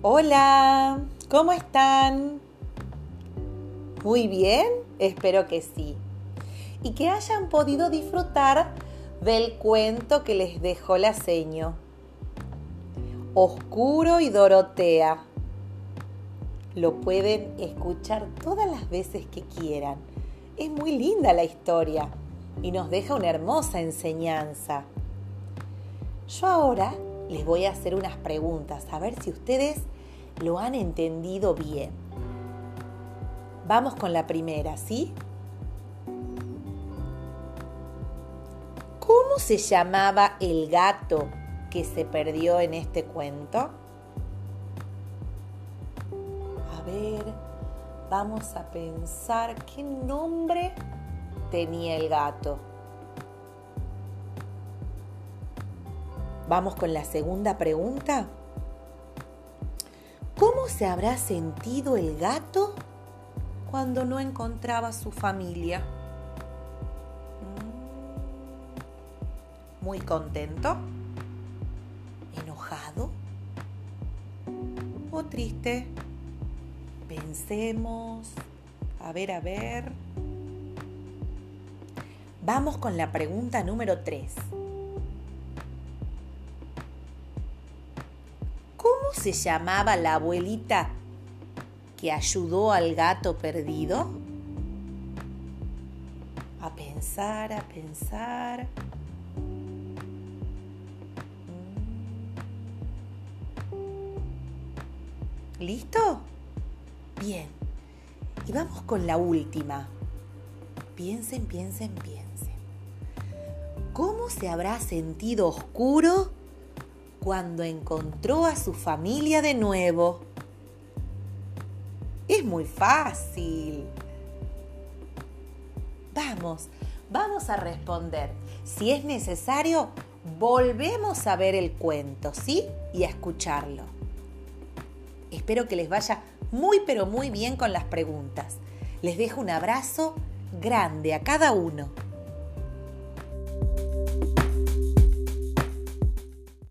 Hola, ¿cómo están? Muy bien, espero que sí. Y que hayan podido disfrutar del cuento que les dejó la seño. Oscuro y Dorotea. Lo pueden escuchar todas las veces que quieran. Es muy linda la historia y nos deja una hermosa enseñanza. Yo ahora les voy a hacer unas preguntas, a ver si ustedes lo han entendido bien. Vamos con la primera, ¿sí? ¿Cómo se llamaba el gato que se perdió en este cuento? A ver, vamos a pensar qué nombre tenía el gato. Vamos con la segunda pregunta. ¿Cómo se habrá sentido el gato cuando no encontraba su familia? Mm. ¿Muy contento? ¿Enojado? ¿O triste? Pensemos. A ver, a ver. Vamos con la pregunta número 3. Se llamaba la abuelita que ayudó al gato perdido? A pensar, a pensar. ¿Listo? Bien. Y vamos con la última. Piensen, piensen, piensen. ¿Cómo se habrá sentido oscuro cuando encontró a su familia de nuevo? Es muy fácil. Vamos, vamos a responder. Si es necesario, volvemos a ver el cuento, ¿sí? Y a escucharlo. Espero que les vaya muy pero muy bien con las preguntas. Les dejo un abrazo grande a cada uno.